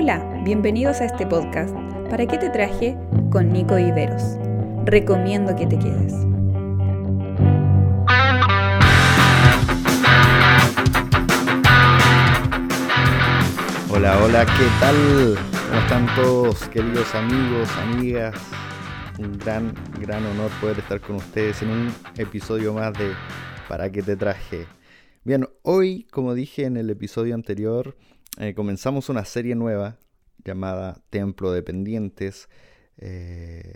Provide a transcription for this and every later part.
Hola, bienvenidos a este podcast. ¿Para qué te traje? Con Nico Viveros. Recomiendo que te quedes. Hola, hola, ¿qué tal? ¿Cómo están todos, queridos amigos, amigas? Un gran, gran honor poder estar con ustedes en un episodio más de ¿Para qué te traje? Bien, hoy, como dije en el episodio anterior, eh, comenzamos una serie nueva llamada Templo de Pendientes. Eh,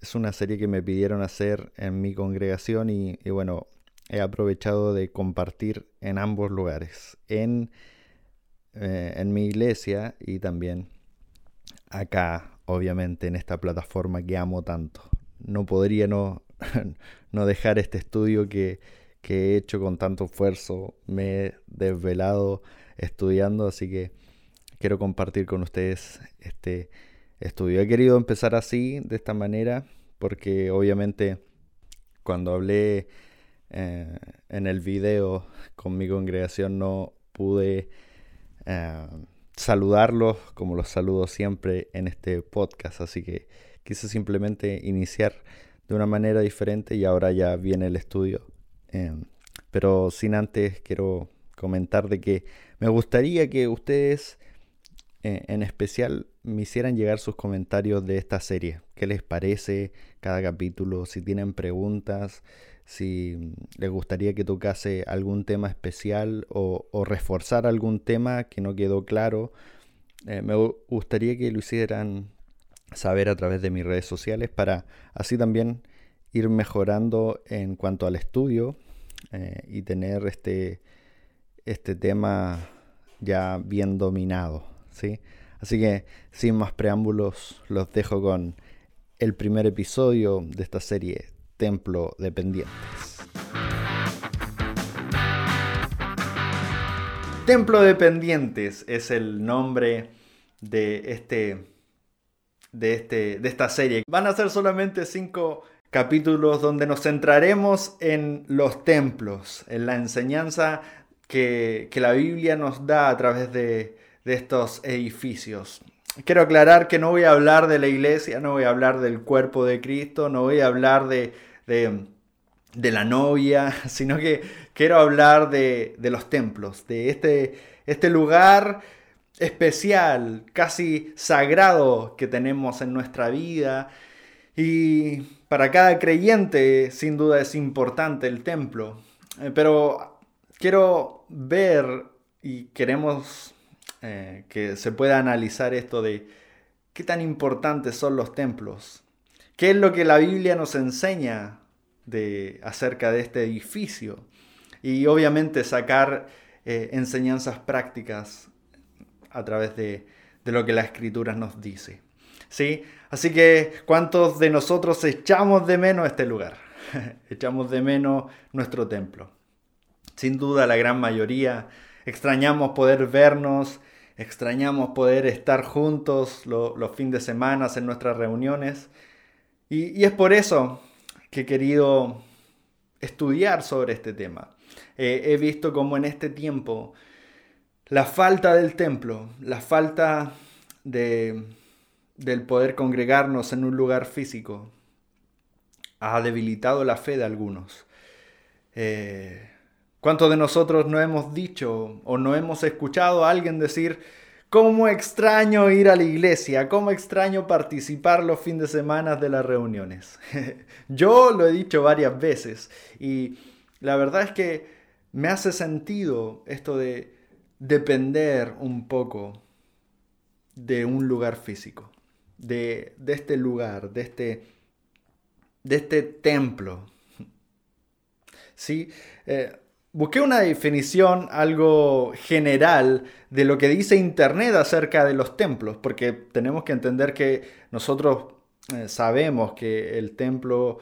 es una serie que me pidieron hacer en mi congregación y, bueno, he aprovechado de compartir en ambos lugares, en, eh, en mi iglesia y también acá, obviamente, en esta plataforma que amo tanto. No podría no, no dejar este estudio que, que he hecho con tanto esfuerzo, me he desvelado estudiando, así que quiero compartir con ustedes este estudio. He querido empezar así, de esta manera, porque obviamente cuando hablé eh, en el video con mi congregación no pude eh, saludarlos como los saludo siempre en este podcast, así que quise simplemente iniciar de una manera diferente y ahora ya viene el estudio. Eh, pero sin antes quiero comentar de que me gustaría que ustedes eh, en especial me hicieran llegar sus comentarios de esta serie. ¿Qué les parece cada capítulo? Si tienen preguntas, si les gustaría que tocase algún tema especial o, reforzar algún tema que no quedó claro. Eh, me gustaría que lo hicieran saber a través de mis redes sociales para así también ir mejorando en cuanto al estudio eh, y tener este, este tema ya bien dominado. ¿sí? Así que sin más preámbulos los dejo con el primer episodio de esta serie Templo de Pendientes. Templo de Pendientes es el nombre de este de este de esta serie. Van a ser solamente cinco capítulos donde nos centraremos en los templos, en la enseñanza que, la Biblia nos da a través de, estos edificios. Quiero aclarar que no voy a hablar de la iglesia, no voy a hablar del cuerpo de Cristo, no voy a hablar de, de, la novia, sino que quiero hablar de, los templos, de este, este lugar especial, casi sagrado que tenemos en nuestra vida y para cada creyente, sin duda, es importante el templo. Eh, pero quiero ver y queremos eh, que se pueda analizar esto de qué tan importantes son los templos. ¿Qué es lo que la Biblia nos enseña de, acerca de este edificio? Y obviamente sacar eh, enseñanzas prácticas a través de, de lo que la Escritura nos dice. ¿Sí? Así que, ¿cuántos de nosotros echamos de menos este lugar? echamos de menos nuestro templo. Sin duda, la gran mayoría extrañamos poder vernos, extrañamos poder estar juntos los fines de semana en nuestras reuniones. Y, es por eso que he querido estudiar sobre este tema. he visto cómo en este tiempo la falta del templo, la falta de del poder congregarnos en un lugar físico ha debilitado la fe de algunos. Eh, ¿Cuántos de nosotros no hemos dicho o no hemos escuchado a alguien decir, cómo extraño ir a la iglesia, cómo extraño participar los fines de semana de las reuniones? Yo lo he dicho varias veces y la verdad es que me hace sentido esto de depender un poco de un lugar físico de, este lugar, de este, de este templo. ¿Sí? Eh, busqué una definición algo general de lo que dice Internet acerca de los templos, porque tenemos que entender que nosotros eh, sabemos que el templo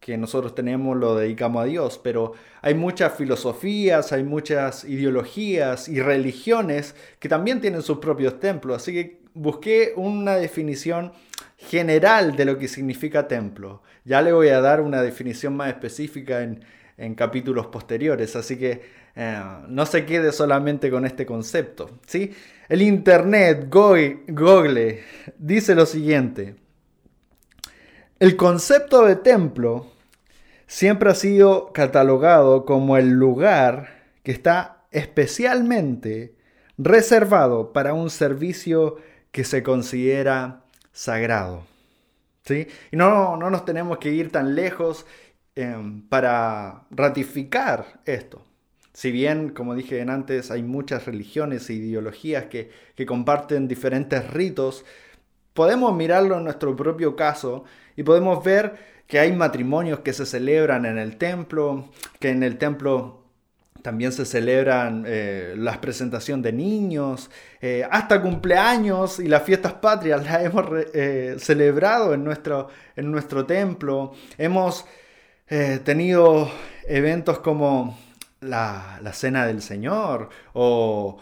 que nosotros tenemos lo dedicamos a Dios, pero hay muchas filosofías, hay muchas ideologías y religiones que también tienen sus propios templos, así que busqué una definición general de lo que significa templo. Ya le voy a dar una definición más específica en, en capítulos posteriores, así que eh, no se quede solamente con este concepto. ¿sí? El Internet, Google, dice lo siguiente. El concepto de templo siempre ha sido catalogado como el lugar que está especialmente reservado para un servicio que se considera sagrado. ¿sí? Y no, no nos tenemos que ir tan lejos em, para ratificar esto. Si bien, como dije antes, hay muchas religiones e ideologías que, que comparten diferentes ritos, podemos mirarlo en nuestro propio caso y podemos ver que hay matrimonios que se celebran en el templo, que en el templo también se celebran eh, las presentaciones de niños, eh, hasta cumpleaños y las fiestas patrias las hemos eh, celebrado en nuestro, en nuestro templo. Hemos tenido eventos como la, la, Cena del Señor o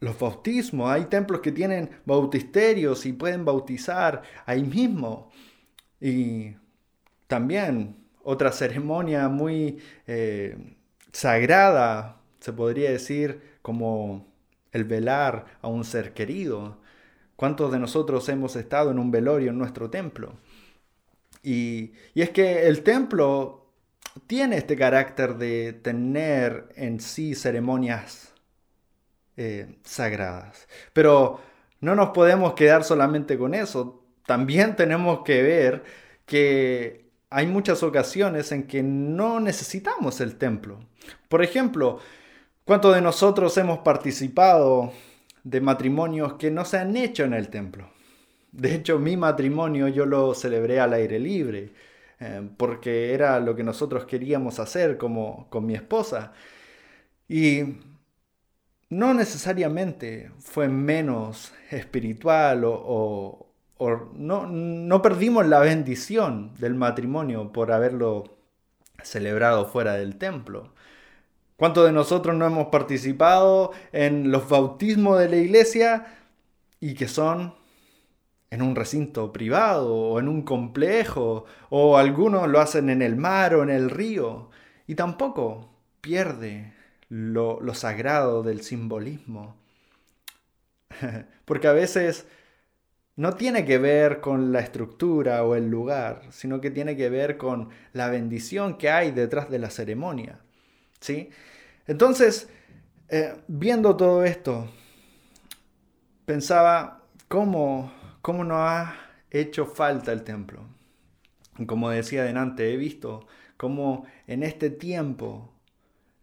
los bautismos. Hay templos que tienen bautisterios y pueden bautizar ahí mismo. Y también otra ceremonia muy sagrada, se podría decir, como el velar a un ser querido. ¿Cuántos de nosotros hemos estado en un velorio en nuestro templo? Y, es que el templo tiene este carácter de tener en sí ceremonias eh, sagradas. Pero no nos podemos quedar solamente con eso. También tenemos que ver que hay muchas ocasiones en que no necesitamos el templo. Por ejemplo, ¿cuántos de nosotros hemos participado de matrimonios que no se han hecho en el templo? De hecho, mi matrimonio yo lo celebré al aire libre, eh, porque era lo que nosotros queríamos hacer como con mi esposa. Y no necesariamente fue menos espiritual o, no, no perdimos la bendición del matrimonio por haberlo celebrado fuera del templo. ¿Cuántos de nosotros no hemos participado en los bautismos de la iglesia y que son en un recinto privado o en un complejo o algunos lo hacen en el mar o en el río y tampoco pierde lo, lo sagrado del simbolismo? Porque a veces no tiene que ver con la estructura o el lugar, sino que tiene que ver con la bendición que hay detrás de la ceremonia. ¿sí? Entonces, eh, viendo todo esto, pensaba cómo, cómo nos ha hecho falta el templo. Como decía adelante, he visto cómo en este tiempo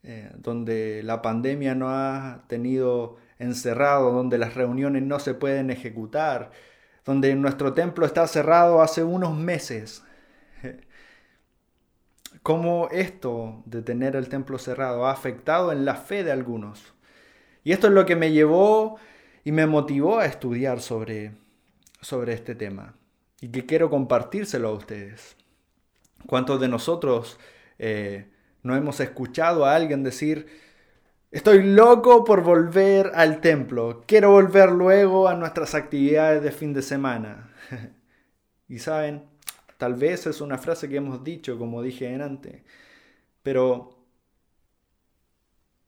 eh, donde la pandemia no ha tenido encerrado, donde las reuniones no se pueden ejecutar, donde nuestro templo está cerrado hace unos meses. Cómo esto de tener el templo cerrado ha afectado en la fe de algunos. Y esto es lo que me llevó y me motivó a estudiar sobre, sobre este tema. Y que quiero compartírselo a ustedes. ¿Cuántos de nosotros eh, no hemos escuchado a alguien decir, Estoy loco por volver al templo. Quiero volver luego a nuestras actividades de fin de semana. y saben, tal vez es una frase que hemos dicho, como dije antes, pero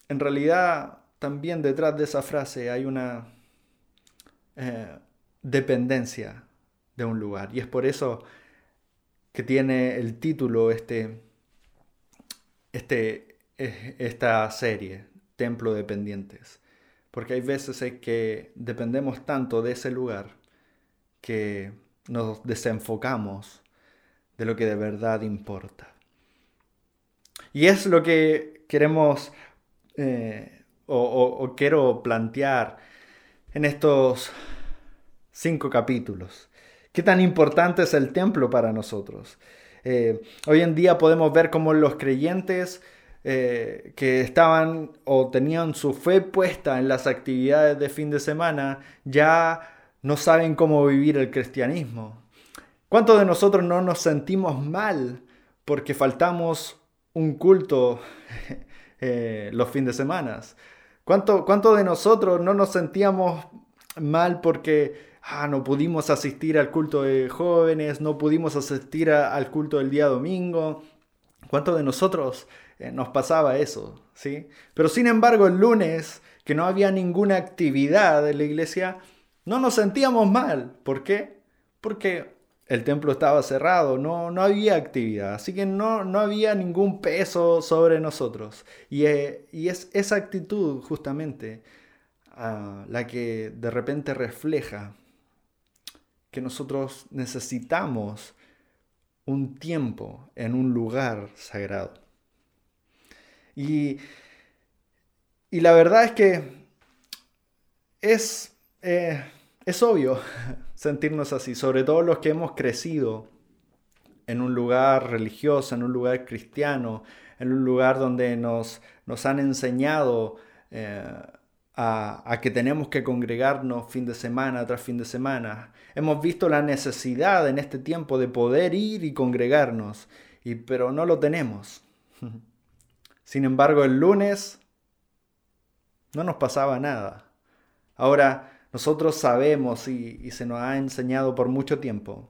en realidad también detrás de esa frase hay una eh, dependencia de un lugar. Y es por eso que tiene el título este, este, esta serie, templo dependientes. Porque hay veces en que dependemos tanto de ese lugar que nos desenfocamos de lo que de verdad importa. Y es lo que queremos eh, o, quiero plantear en estos cinco capítulos. ¿Qué tan importante es el templo para nosotros? Eh, hoy en día podemos ver cómo los creyentes eh, que estaban o tenían su fe puesta en las actividades de fin de semana, ya no saben cómo vivir el cristianismo. ¿Cuántos de nosotros no nos sentimos mal porque faltamos un culto eh, los fines de semana? ¿Cuántos cuánto de nosotros no nos sentíamos mal porque ah, no pudimos asistir al culto de jóvenes, no pudimos asistir al culto del día domingo? ¿Cuántos de nosotros eh, nos pasaba eso? ¿sí? Pero sin embargo, el lunes, que no había ninguna actividad en la iglesia, no nos sentíamos mal. ¿Por qué? Porque el templo estaba cerrado, no, no había actividad, así que no, no había ningún peso sobre nosotros. Y, eh, es esa actitud justamente ah, la que de repente refleja que nosotros necesitamos un tiempo en un lugar sagrado. Y, y la verdad es que es, eh, es obvio sentirnos así, sobre todo los que hemos crecido en un lugar religioso, en un lugar cristiano, en un lugar donde nos, nos han enseñado eh, a, que tenemos que congregarnos fin de semana tras fin de semana. Hemos visto la necesidad en este tiempo de poder ir y congregarnos, y, pero no lo tenemos. Sin embargo, el lunes no nos pasaba nada. Ahora, nosotros sabemos y, se nos ha enseñado por mucho tiempo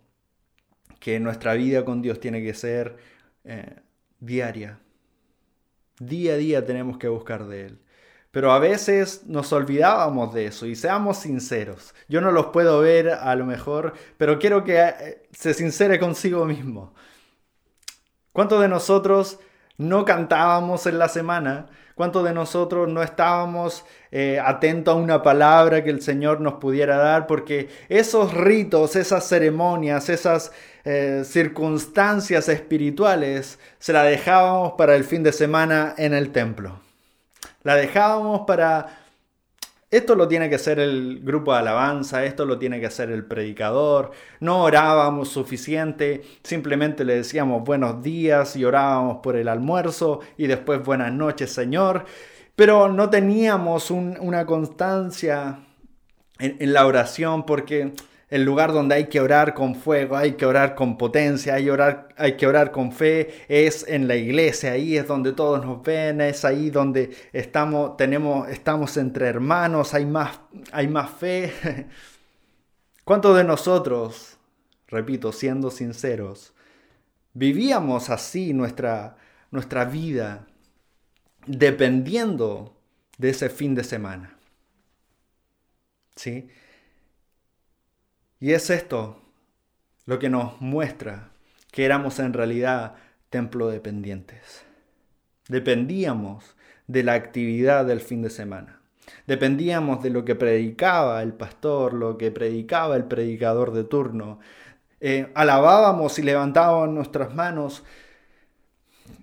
que nuestra vida con Dios tiene que ser eh, diaria. Día a día tenemos que buscar de Él. Pero a veces nos olvidábamos de eso y seamos sinceros. Yo no los puedo ver a lo mejor, pero quiero que eh, se sincere consigo mismo. ¿Cuántos de nosotros no cantábamos en la semana? ¿Cuántos de nosotros no estábamos eh, atentos a una palabra que el Señor nos pudiera dar? Porque esos ritos, esas ceremonias, esas eh, circunstancias espirituales, se la dejábamos para el fin de semana en el templo. La dejábamos para esto lo tiene que hacer el grupo de alabanza, esto lo tiene que hacer el predicador. No orábamos suficiente, simplemente le decíamos buenos días y orábamos por el almuerzo y después buenas noches Señor. Pero no teníamos una constancia en la oración porque el lugar donde hay que orar con fuego, hay que orar con potencia, hay, orar, hay que orar con fe, es en la iglesia, ahí es donde todos nos ven, es ahí donde estamos, tenemos, estamos entre hermanos, hay más, hay más fe. ¿Cuántos de nosotros, repito, siendo sinceros, vivíamos así nuestra, nuestra vida dependiendo de ese fin de semana? ¿Sí? Y es esto lo que nos muestra que éramos en realidad templo dependientes. Dependíamos de la actividad del fin de semana. Dependíamos de lo que predicaba el pastor, lo que predicaba el predicador de turno. Eh, alabábamos y levantábamos nuestras manos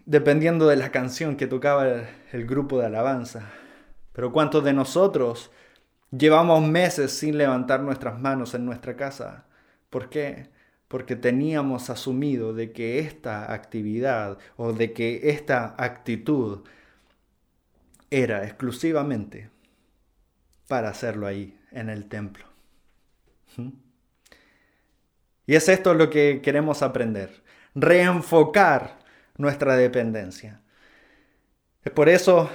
dependiendo de la canción que tocaba el grupo de alabanza. Pero ¿cuántos de nosotros Llevamos meses sin levantar nuestras manos en nuestra casa. ¿Por qué? Porque teníamos asumido de que esta actividad o de que esta actitud era exclusivamente para hacerlo ahí, en el templo. ¿Mm? Y es esto lo que queremos aprender, reenfocar nuestra dependencia. Es por eso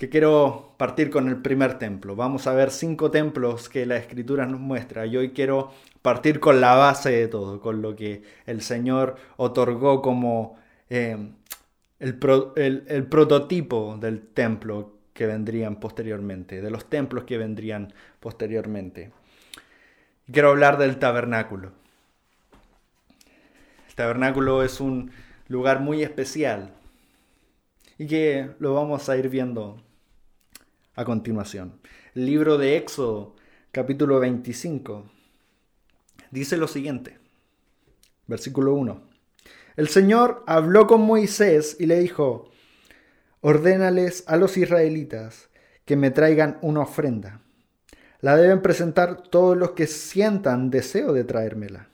que quiero partir con el primer templo. Vamos a ver cinco templos que la escritura nos muestra y hoy quiero partir con la base de todo, con lo que el Señor otorgó como eh, el, el prototipo del templo que vendrían posteriormente, de los templos que vendrían posteriormente. Quiero hablar del tabernáculo. El tabernáculo es un lugar muy especial y que lo vamos a ir viendo a continuación. Libro de Éxodo, capítulo 25, dice lo siguiente, versículo 1. El Señor habló con Moisés y le dijo, ordénales a los israelitas que me traigan una ofrenda. La deben presentar todos los que sientan deseo de traérmela.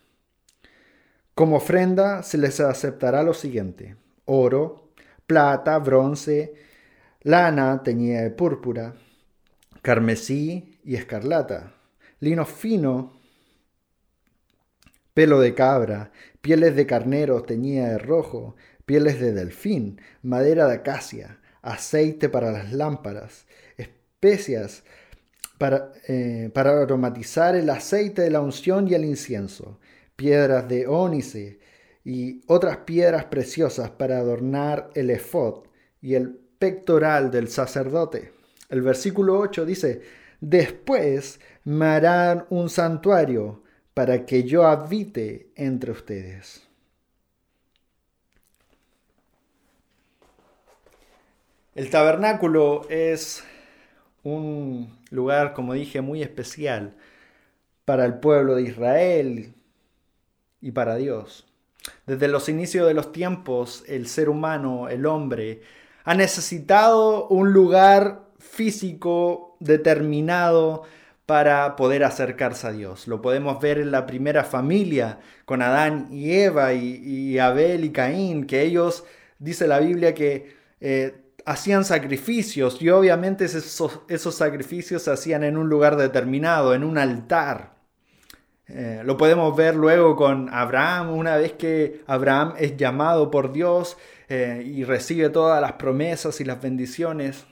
Como ofrenda se les aceptará lo siguiente, oro, plata, bronce, lana teñida de púrpura, carmesí y escarlata, lino fino, pelo de cabra, pieles de carnero teñida de rojo, pieles de delfín, madera de acacia, aceite para las lámparas, especias para, eh, para aromatizar el aceite de la unción y el incienso, piedras de ónice y otras piedras preciosas para adornar el efod y el pectoral del sacerdote. El versículo 8 dice, después me harán un santuario para que yo habite entre ustedes. El tabernáculo es un lugar, como dije, muy especial para el pueblo de Israel y para Dios. Desde los inicios de los tiempos, el ser humano, el hombre, ha necesitado un lugar físico determinado para poder acercarse a Dios. Lo podemos ver en la primera familia con Adán y Eva y, Abel y Caín, que ellos, dice la Biblia, que eh, hacían sacrificios y obviamente esos, sacrificios se hacían en un lugar determinado, en un altar. Eh, lo podemos ver luego con Abraham, una vez que Abraham es llamado por Dios eh, y recibe todas las promesas y las bendiciones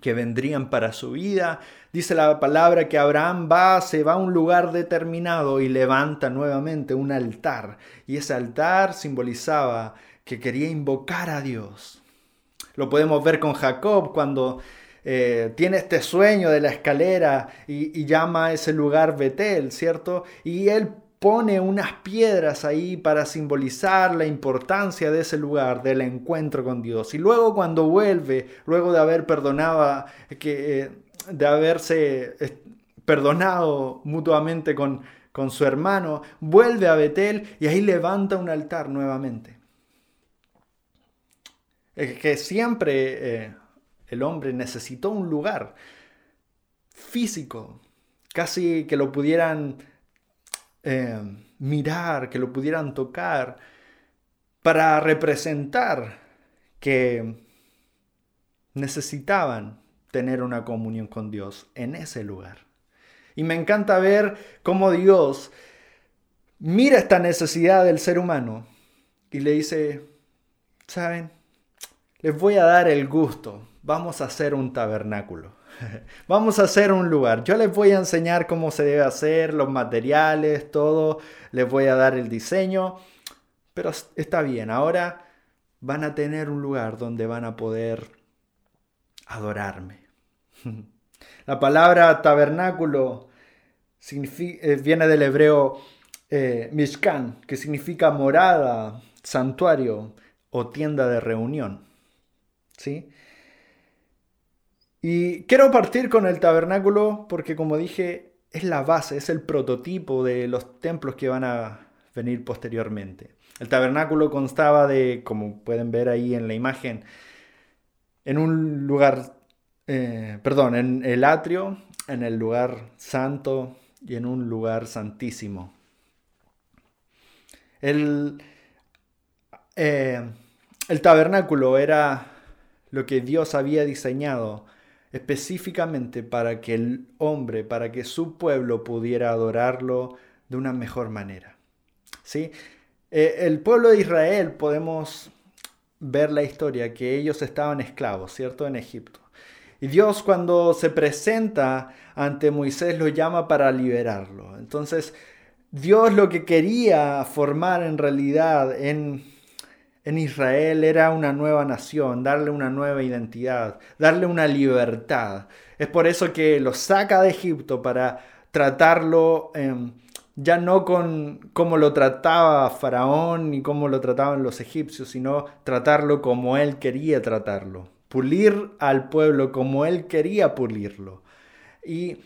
que vendrían para su vida. Dice la palabra que Abraham va, se va a un lugar determinado y levanta nuevamente un altar. Y ese altar simbolizaba que quería invocar a Dios. Lo podemos ver con Jacob cuando eh, tiene este sueño de la escalera y, llama a ese lugar Betel, ¿cierto? Y él pone unas piedras ahí para simbolizar la importancia de ese lugar, del encuentro con Dios. Y luego cuando vuelve, luego de haber perdonado, que, eh, de haberse eh, perdonado mutuamente con, con su hermano, vuelve a Betel y ahí levanta un altar nuevamente. Es que siempre el hombre necesitó un lugar físico, casi que lo pudieran eh, mirar, que lo pudieran tocar, para representar que necesitaban tener una comunión con Dios en ese lugar. Y me encanta ver cómo Dios mira esta necesidad del ser humano y le dice, ¿saben? Les voy a dar el gusto vamos a hacer un tabernáculo. vamos a hacer un lugar. Yo les voy a enseñar cómo se debe hacer, los materiales, todo. Les voy a dar el diseño. Pero está bien, ahora van a tener un lugar donde van a poder adorarme. La palabra tabernáculo eh, viene del hebreo eh, mishkan, que significa morada, santuario o tienda de reunión. ¿Sí? Y quiero partir con el tabernáculo porque como dije, es la base, es el prototipo de los templos que van a venir posteriormente. El tabernáculo constaba de, como pueden ver ahí en la imagen, en un lugar, eh, perdón, en el atrio, en el lugar santo y en un lugar santísimo. El, eh, el tabernáculo era lo que Dios había diseñado específicamente para que el hombre, para que su pueblo pudiera adorarlo de una mejor manera. ¿Sí? Eh, el pueblo de Israel podemos ver la historia que ellos estaban esclavos, ¿cierto? En Egipto. Y Dios cuando se presenta ante Moisés lo llama para liberarlo. Entonces, Dios lo que quería formar en realidad en en Israel era una nueva nación, darle una nueva identidad, darle una libertad. Es por eso que lo saca de Egipto para tratarlo em, ya no con cómo lo trataba Faraón ni cómo lo trataban los egipcios, sino tratarlo como él quería tratarlo, pulir al pueblo como él quería pulirlo. Y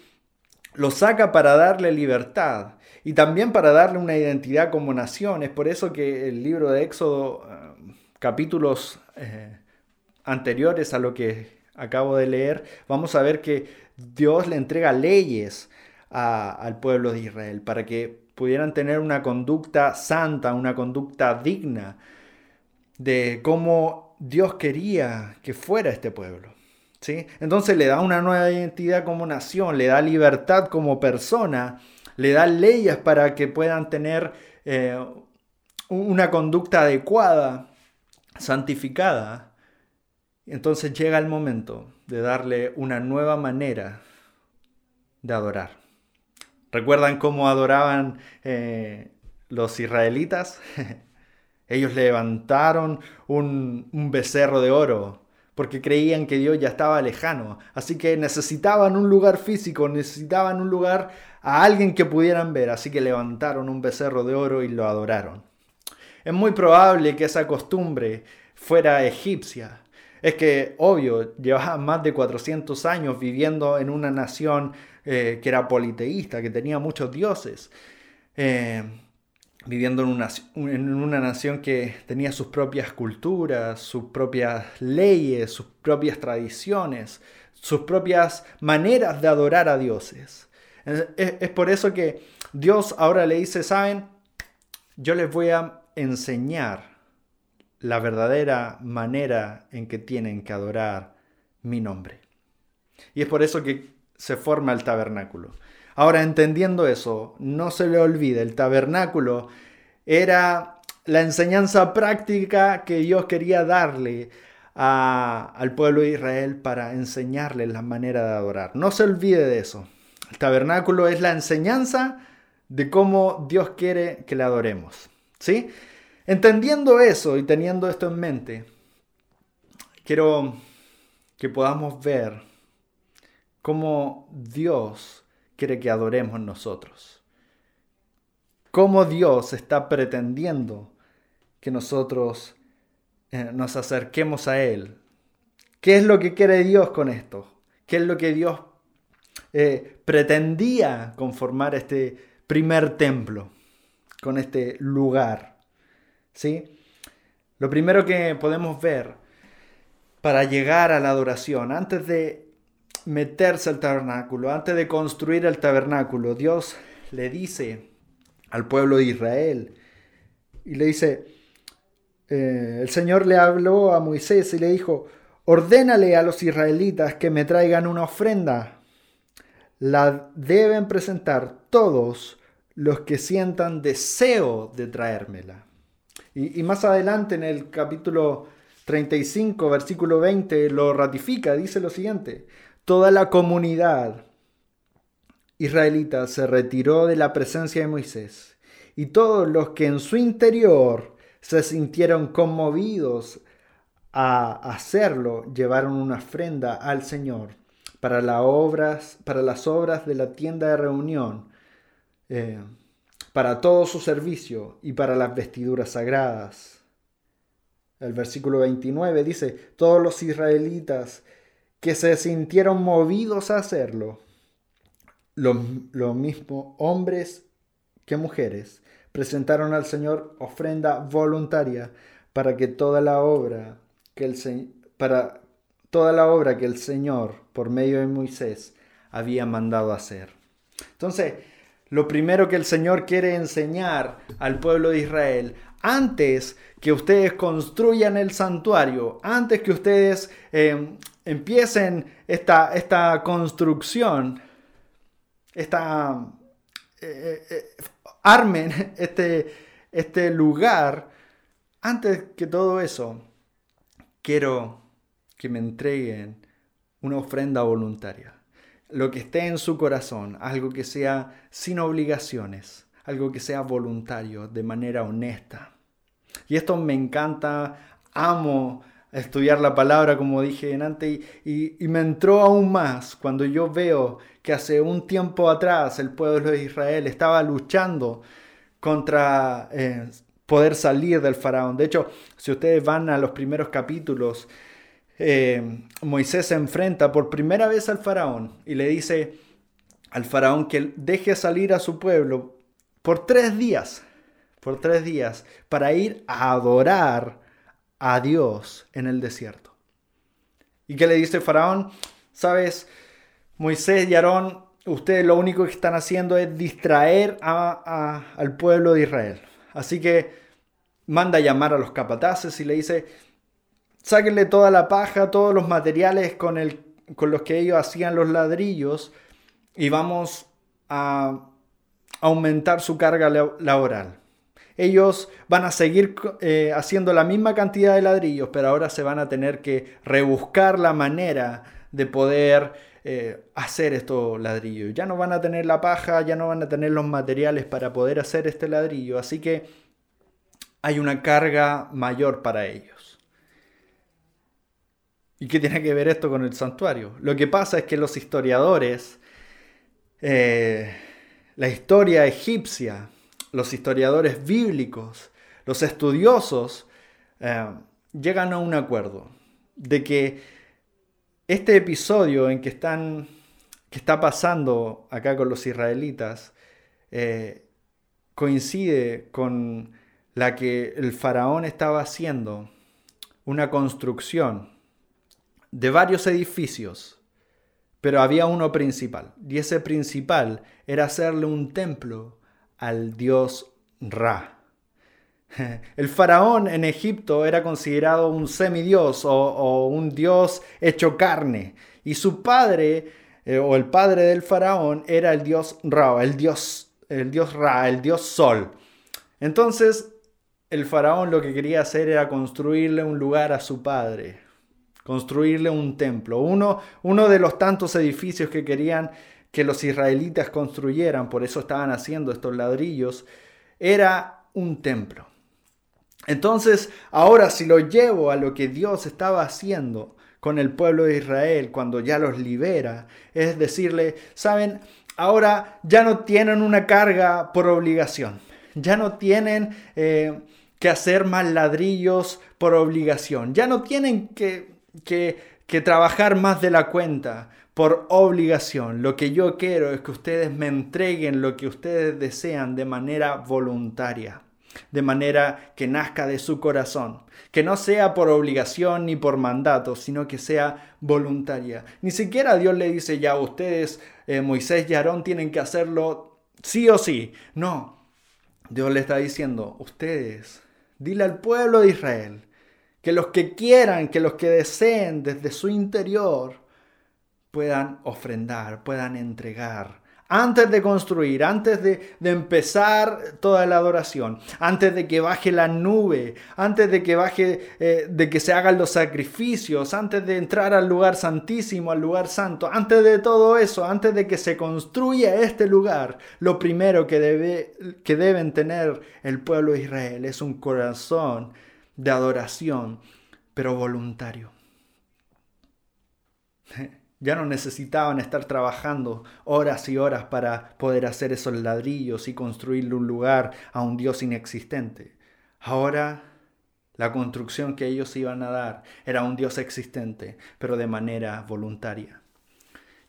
lo saca para darle libertad y también para darle una identidad como nación. Es por eso que el libro de Éxodo capítulos eh, anteriores a lo que acabo de leer, vamos a ver que Dios le entrega leyes al pueblo de Israel para que pudieran tener una conducta santa, una conducta digna de cómo Dios quería que fuera este pueblo. ¿sí? Entonces le da una nueva identidad como nación, le da libertad como persona, le da leyes para que puedan tener eh, una conducta adecuada santificada, entonces llega el momento de darle una nueva manera de adorar. ¿Recuerdan cómo adoraban eh, los israelitas? Ellos levantaron un, un becerro de oro porque creían que Dios ya estaba lejano. Así que necesitaban un lugar físico, necesitaban un lugar a alguien que pudieran ver. Así que levantaron un becerro de oro y lo adoraron. Es muy probable que esa costumbre fuera egipcia. Es que, obvio, llevaban más de 400 años viviendo en una nación eh, que era politeísta, que tenía muchos dioses. Eh, viviendo en una, en una, nación que tenía sus propias culturas, sus propias leyes, sus propias tradiciones, sus propias maneras de adorar a dioses. es por eso que Dios ahora le dice, ¿saben? Yo les voy a enseñar la verdadera manera en que tienen que adorar mi nombre. Y es por eso que se forma el tabernáculo. Ahora, entendiendo eso, no se le olvide, el tabernáculo era la enseñanza práctica que Dios quería darle al pueblo de Israel para enseñarle la manera de adorar. No se olvide de eso. El tabernáculo es la enseñanza de cómo Dios quiere que le adoremos. ¿Sí? Entendiendo eso y teniendo esto en mente, quiero que podamos ver cómo Dios quiere que adoremos nosotros. Cómo Dios está pretendiendo que nosotros eh, nos acerquemos a Él. ¿Qué es lo que quiere Dios con esto? ¿Qué es lo que Dios eh, pretendía conformar este primer templo, con este lugar? ¿sí? Lo primero que podemos ver para llegar a la adoración, antes de meterse al tabernáculo, antes de construir el tabernáculo, Dios le dice al pueblo de Israel y le dice, eh, el Señor le habló a Moisés y le dijo, ordénale a los israelitas que me traigan una ofrenda. La deben presentar todos los que sientan deseo de traérmela. Y, más adelante en el capítulo 35, versículo 20, lo ratifica, dice lo siguiente, toda la comunidad israelita se retiró de la presencia de Moisés y todos los que en su interior se sintieron conmovidos a hacerlo llevaron una ofrenda al Señor para, las obras, para las obras de la tienda de reunión. Eh, para todo su servicio y para las vestiduras sagradas. El versículo 29 dice, todos los israelitas que se sintieron movidos a hacerlo, lo, lo mismo hombres que mujeres, presentaron al Señor ofrenda voluntaria para que toda la obra que el para toda la obra que el Señor por medio de Moisés había mandado hacer. Entonces, lo primero que el Señor quiere enseñar al pueblo de Israel, antes que ustedes construyan el santuario, antes que ustedes em, empiecen esta, esta construcción, esta, eh, eh, eh, armen este, este lugar, antes que todo eso, quiero que me entreguen una ofrenda voluntaria. Lo que esté en su corazón, algo que sea sin obligaciones, algo que sea voluntario, de manera honesta. Y esto me encanta, amo estudiar la palabra, como dije antes, y, me entró aún más cuando yo veo que hace un tiempo atrás el pueblo de Israel estaba luchando contra eh, poder salir del faraón. De hecho, si ustedes van a los primeros capítulos, eh, Moisés se enfrenta por primera vez al faraón y le dice al faraón que deje salir a su pueblo por tres días, por tres días, para ir a adorar a Dios en el desierto. ¿Y qué le dice faraón? Sabes, Moisés y Aarón, ustedes lo único que están haciendo es distraer al pueblo de Israel. Así que manda a llamar a los capataces y le dice, sáquenle toda la paja, todos los materiales con, el, con los que ellos hacían los ladrillos y vamos a aumentar su carga laboral. Ellos van a seguir eh, haciendo la misma cantidad de ladrillos, pero ahora se van a tener que rebuscar la manera de poder eh, hacer estos ladrillos. Ya no van a tener la paja, ya no van a tener los materiales para poder hacer este ladrillo. Así que hay una carga mayor para ellos. ¿Y qué tiene que ver esto con el santuario? Lo que pasa es que los historiadores, eh, la historia egipcia, los historiadores bíblicos, los estudiosos, eh, llegan a un acuerdo de que este episodio en que están que está pasando acá con los israelitas eh, coincide con la que el faraón estaba haciendo una construcción de varios edificios, pero había uno principal, y ese principal era hacerle un templo al dios Ra. El faraón en Egipto era considerado un semidios o, un dios hecho carne, y su padre eh, o el padre del faraón era el dios Ra, el dios, el dios Ra, el dios Sol. Entonces el faraón lo que quería hacer era construirle un lugar a su padre, construirle un templo. Uno, uno de los tantos edificios que querían que los israelitas construyeran, por eso estaban haciendo estos ladrillos, era un templo. Entonces, ahora si lo llevo a lo que Dios estaba haciendo con el pueblo de Israel cuando ya los libera, es decirle, saben, ahora ya no tienen una carga por obligación, ya no tienen... Eh, que hacer más ladrillos por obligación. Ya no tienen que, que, trabajar más de la cuenta por obligación. Lo que yo quiero es que ustedes me entreguen lo que ustedes desean de manera voluntaria, de manera que nazca de su corazón, que no sea por obligación ni por mandato, sino que sea voluntaria. Ni siquiera Dios le dice ya ustedes, eh, Moisés y Aarón, tienen que hacerlo sí o sí. No, Dios le está diciendo, ustedes Dile al pueblo de Israel que los que quieran, que los que deseen desde su interior puedan ofrendar, puedan entregar. Antes de construir, antes de, empezar toda la adoración, antes de que baje la nube, antes de que baje, eh, de que se hagan los sacrificios, antes de entrar al lugar santísimo, al lugar santo, antes de todo eso, antes de que se construya este lugar, lo primero que, debe, que deben tener el pueblo de Israel es un corazón de adoración, pero voluntario. Ya no necesitaban estar trabajando horas y horas para poder hacer esos ladrillos y construirle un lugar a un Dios inexistente. Ahora la construcción que ellos iban a dar era un Dios existente, pero de manera voluntaria.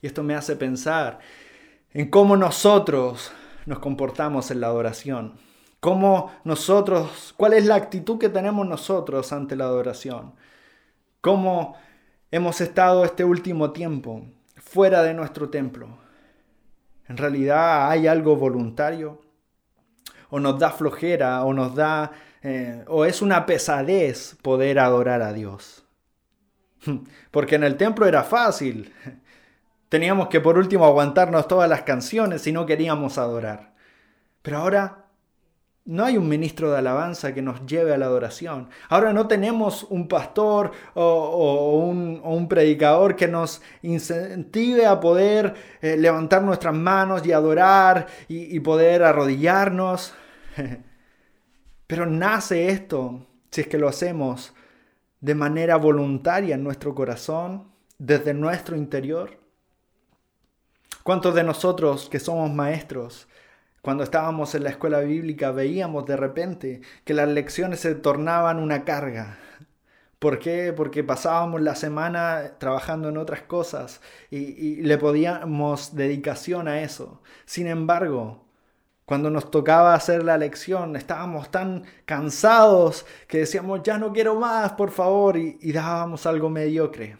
Y esto me hace pensar en cómo nosotros nos comportamos en la adoración. Cómo nosotros, cuál es la actitud que tenemos nosotros ante la adoración. Cómo hemos estado este último tiempo fuera de nuestro templo? ¿En realidad hay algo voluntario? ¿O nos da flojera? ¿O nos da... Eh, o es una pesadez poder adorar a Dios? Porque en el templo era fácil. Teníamos que por último aguantarnos todas las canciones si no queríamos adorar. Pero ahora no hay un ministro de alabanza que nos lleve a la adoración. Ahora no tenemos un pastor o, un, predicador que nos incentive a poder eh, levantar nuestras manos y adorar y, y poder arrodillarnos. Pero nace esto si es que lo hacemos de manera voluntaria en nuestro corazón, desde nuestro interior. ¿Cuántos de nosotros que somos maestros cuando estábamos en la escuela bíblica veíamos de repente que las lecciones se tornaban una carga. ¿Por qué? Porque pasábamos la semana trabajando en otras cosas y, le podíamos dedicación a eso. Sin embargo, cuando nos tocaba hacer la lección, estábamos tan cansados que decíamos, ya no quiero más, por favor, y, y dábamos algo mediocre.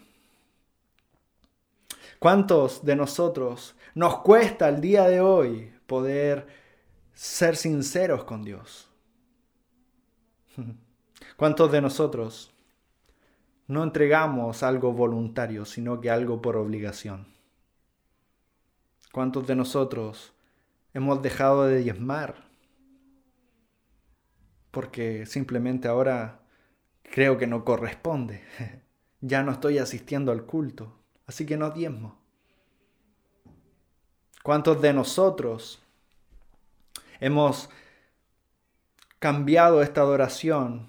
¿Cuántos de nosotros nos cuesta el día de hoy poder ser sinceros con Dios. ¿Cuántos de nosotros no entregamos algo voluntario, sino que algo por obligación? ¿Cuántos de nosotros hemos dejado de diezmar? Porque simplemente ahora creo que no corresponde. Ya no estoy asistiendo al culto, así que no diezmo. ¿Cuántos de nosotros hemos cambiado esta adoración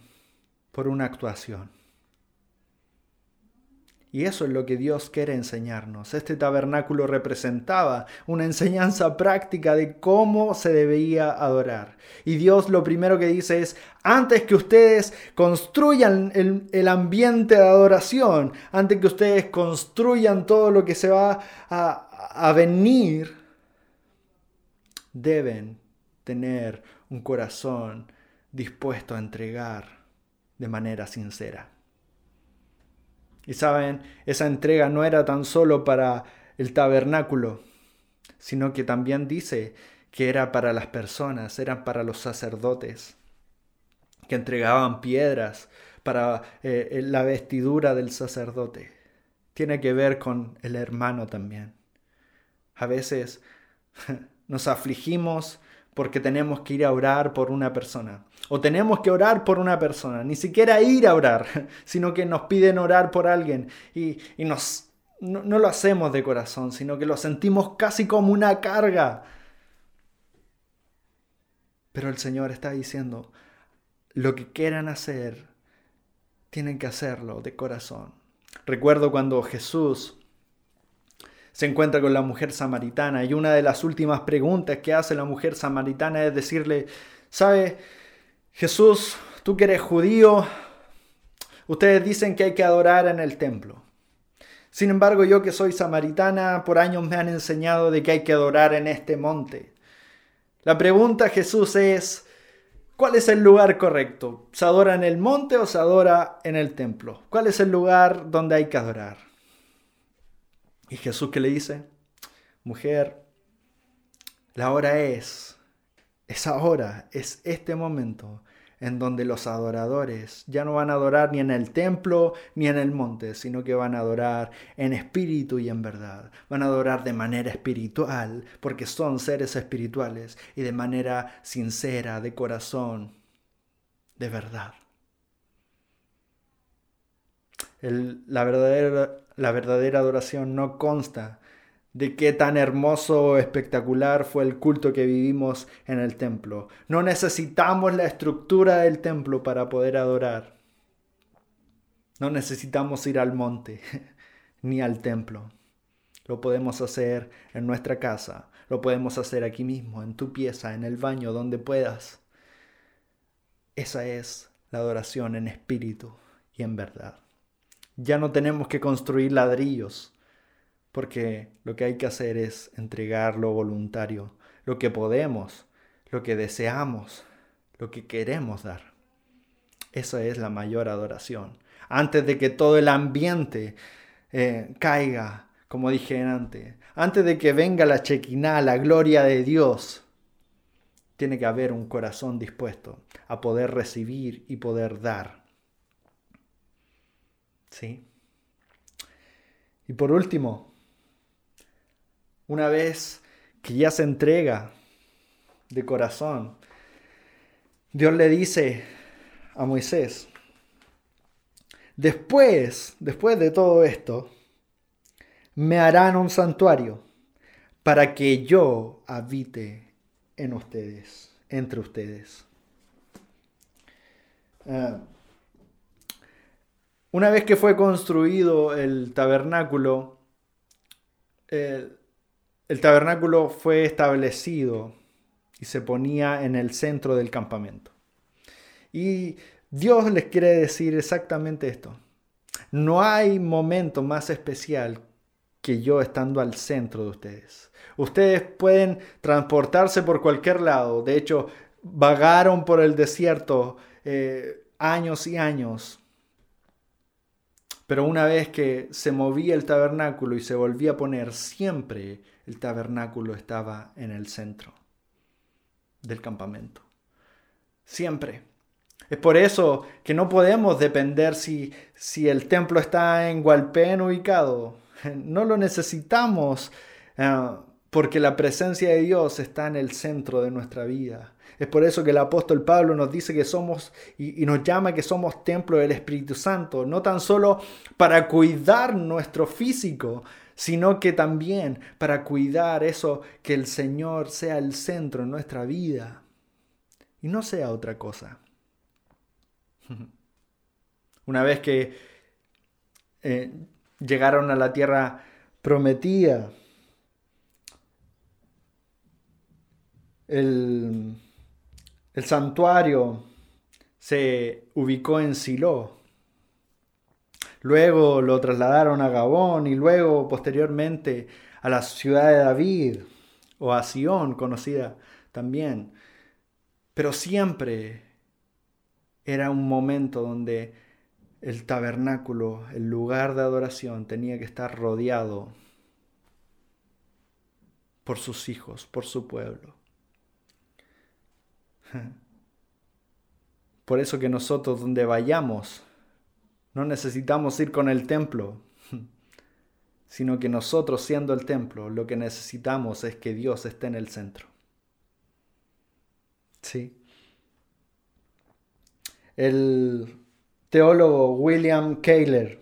por una actuación. Y eso es lo que Dios quiere enseñarnos. Este tabernáculo representaba una enseñanza práctica de cómo se debía adorar. Y Dios lo primero que dice es, antes que ustedes construyan el, ambiente de adoración, antes que ustedes construyan todo lo que se va a, venir, deben tener un corazón dispuesto a entregar de manera sincera. Y saben, esa entrega no era tan solo para el tabernáculo, sino que también dice que era para las personas, eran para los sacerdotes, que entregaban piedras para eh, la vestidura del sacerdote. Tiene que ver con el hermano también. A veces nos afligimos porque tenemos que ir a orar por una persona. O tenemos que orar por una persona. Ni siquiera ir a orar, sino que nos piden orar por alguien. Y, nos, no, no lo hacemos de corazón, sino que lo sentimos casi como una carga. Pero el Señor está diciendo, lo que quieran hacer, tienen que hacerlo de corazón. Recuerdo cuando Jesús se encuentra con la mujer samaritana y una de las últimas preguntas que hace la mujer samaritana es decirle, ¿sabe Jesús, tú que eres judío, ustedes dicen que hay que adorar en el templo. Sin embargo, yo que soy samaritana, por años me han enseñado de que hay que adorar en este monte. La pregunta Jesús es, ¿cuál es el lugar correcto? ¿Se adora en el monte o se adora en el templo? ¿Cuál es el lugar donde hay que adorar? Y Jesús que le dice, mujer, la hora es, es ahora, es este momento en donde los adoradores ya no van a adorar ni en el templo ni en el monte, sino que van a adorar en espíritu y en verdad. Van a adorar de manera espiritual, porque son seres espirituales, y de manera sincera, de corazón, de verdad. la verdadera la verdadera adoración no consta de qué tan hermoso o espectacular fue el culto que vivimos en el templo. No necesitamos la estructura del templo para poder adorar. No necesitamos ir al monte ni al templo. Lo podemos hacer en nuestra casa, lo podemos hacer aquí mismo, en tu pieza, en el baño, donde puedas. Esa es la adoración en espíritu y en verdad. Ya no tenemos que construir ladrillos, porque lo que hay que hacer es entregar lo voluntario, lo que podemos, lo que deseamos, lo que queremos dar. Esa es la mayor adoración. Antes de que todo el ambiente eh, caiga, como dije antes, antes de que venga la chequiná, la gloria de Dios, tiene que haber un corazón dispuesto a poder recibir y poder dar. ¿Sí? Y por último, una vez que ya se entrega de corazón, Dios le dice a Moisés, después, después de todo esto, me harán un santuario para que yo habite en ustedes, entre ustedes. Ah, una vez que fue construido el tabernáculo, el, tabernáculo fue establecido y se ponía en el centro del campamento. Y Dios les quiere decir exactamente esto. No hay momento más especial que yo estando al centro de ustedes. Ustedes pueden transportarse por cualquier lado. De hecho, vagaron por el desierto eh, años y años pero una vez que se movía el tabernáculo y se volvía a poner, siempre el tabernáculo estaba en el centro del campamento. Siempre. Es por eso que no podemos depender si, si el templo está en Hualpén ubicado. No lo necesitamos eh, porque la presencia de Dios está en el centro de nuestra vida. Es por eso que el apóstol Pablo nos dice que somos y, nos llama que somos templo del Espíritu Santo, no tan solo para cuidar nuestro físico, sino que también para cuidar eso, que el Señor sea el centro en nuestra vida. y no sea otra cosa. Una vez que eh, llegaron a la tierra prometida, el, el santuario se ubicó en Silo. Luego lo trasladaron a Gabón y luego posteriormente a la ciudad de David o a Sion, conocida también. Pero siempre era un momento donde el tabernáculo, el lugar de adoración, tenía que estar rodeado por sus hijos, por su pueblo. Por eso que nosotros donde vayamos, no necesitamos ir con el templo, sino que nosotros siendo el templo, lo que necesitamos es que Dios esté en el centro. Sí. El teólogo William Kayler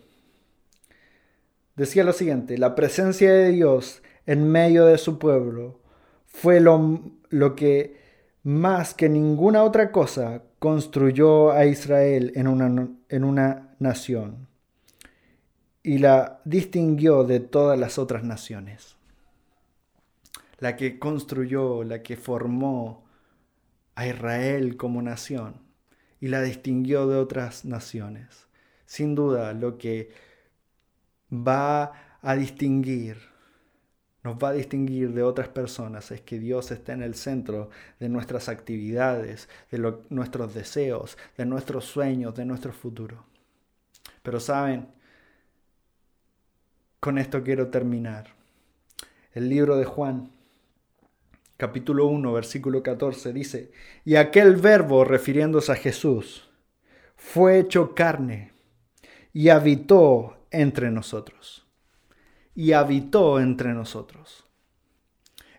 decía lo siguiente, la presencia de Dios en medio de su pueblo fue lo, lo que más que ninguna otra cosa construyó a Israel en una, en una nación y la distinguió de todas las otras naciones. La que construyó, la que formó a Israel como nación y la distinguió de otras naciones. Sin duda, lo que va a distinguir nos va a distinguir de otras personas es que Dios está en el centro de nuestras actividades, de nuestros deseos, de nuestros sueños, de nuestro futuro. Pero saben, con esto quiero terminar. El libro de Juan, capítulo 1, versículo 14, dice, y aquel verbo, refiriéndose a Jesús, fue hecho carne y habitó entre nosotros y habitó entre nosotros.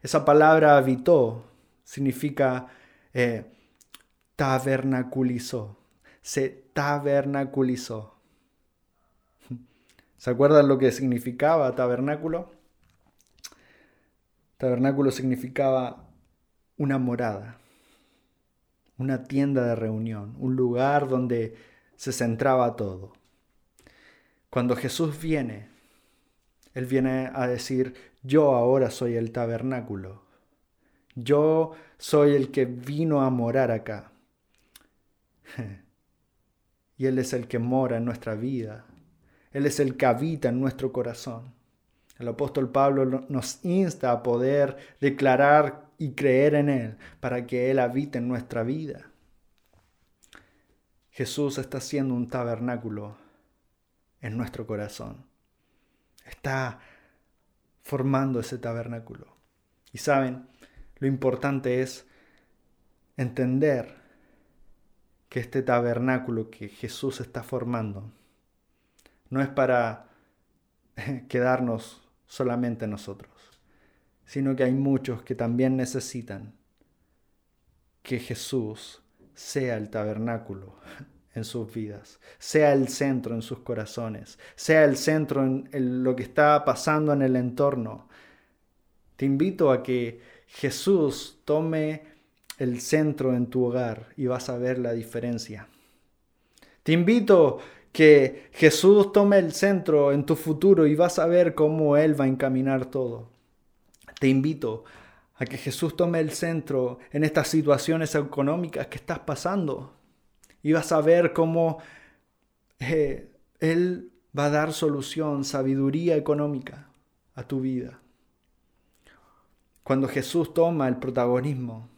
Esa palabra habitó significa eh, tabernaculizó, se tabernaculizó. ¿Se acuerdan lo que significaba tabernáculo? Tabernáculo significaba una morada, una tienda de reunión, un lugar donde se centraba todo. Cuando Jesús viene, él viene a decir, yo ahora soy el tabernáculo. Yo soy el que vino a morar acá. Y Él es el que mora en nuestra vida. Él es el que habita en nuestro corazón. El apóstol Pablo nos insta a poder declarar y creer en Él para que Él habite en nuestra vida. Jesús está haciendo un tabernáculo en nuestro corazón está formando ese tabernáculo. Y saben, lo importante es entender que este tabernáculo que Jesús está formando no es para quedarnos solamente nosotros, sino que hay muchos que también necesitan que Jesús sea el tabernáculo en sus vidas, sea el centro en sus corazones, sea el centro en, lo que está pasando en el entorno. Te invito a que Jesús tome el centro en tu hogar y vas a ver la diferencia. Te invito que Jesús tome el centro en tu futuro y vas a ver cómo Él va a encaminar todo. Te invito a que Jesús tome el centro en estas situaciones económicas que estás pasando y vas a ver cómo eh, Él va a dar solución, sabiduría económica a tu vida. Cuando Jesús toma el protagonismo,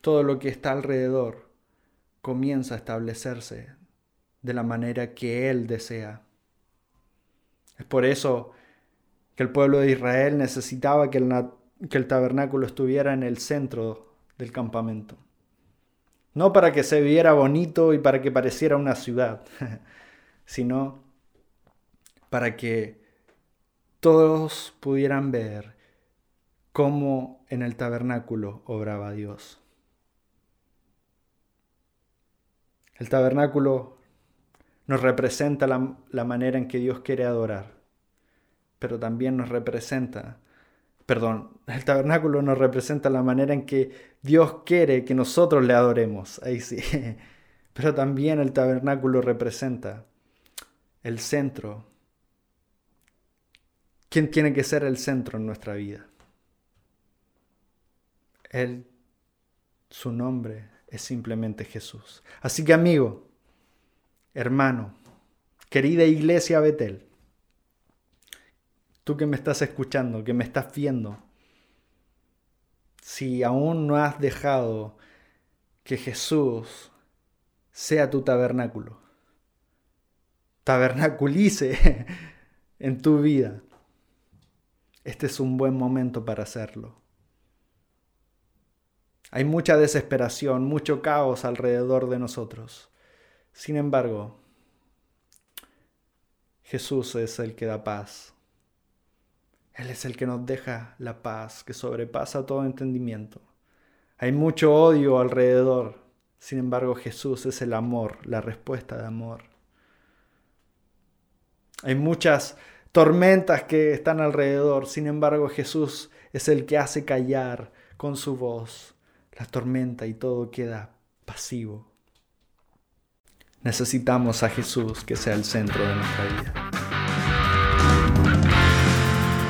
todo lo que está alrededor comienza a establecerse de la manera que Él desea. Es por eso que el pueblo de Israel necesitaba que el, que el tabernáculo estuviera en el centro del campamento. No para que se viera bonito y para que pareciera una ciudad, sino para que todos pudieran ver cómo en el tabernáculo obraba Dios. El tabernáculo nos representa la, manera en que Dios quiere adorar, pero también nos representa perdón, el tabernáculo nos representa la manera en que Dios quiere que nosotros le adoremos. Ahí sí. Pero también el tabernáculo representa el centro. ¿Quién tiene que ser el centro en nuestra vida? Él, su nombre es simplemente Jesús. Así que amigo, hermano, querida iglesia Betel, tú que me estás escuchando, que me estás viendo, si aún no has dejado que Jesús sea tu tabernáculo, tabernaculice en tu vida, este es un buen momento para hacerlo. Hay mucha desesperación, mucho caos alrededor de nosotros. Sin embargo, Jesús es el que da paz. Él es el que nos deja la paz que sobrepasa todo entendimiento. Hay mucho odio alrededor. Sin embargo, Jesús es el amor, la respuesta de amor. Hay muchas tormentas que están alrededor. Sin embargo, Jesús es el que hace callar con su voz la tormenta y todo queda pasivo. Necesitamos a Jesús que sea el centro de nuestra vida.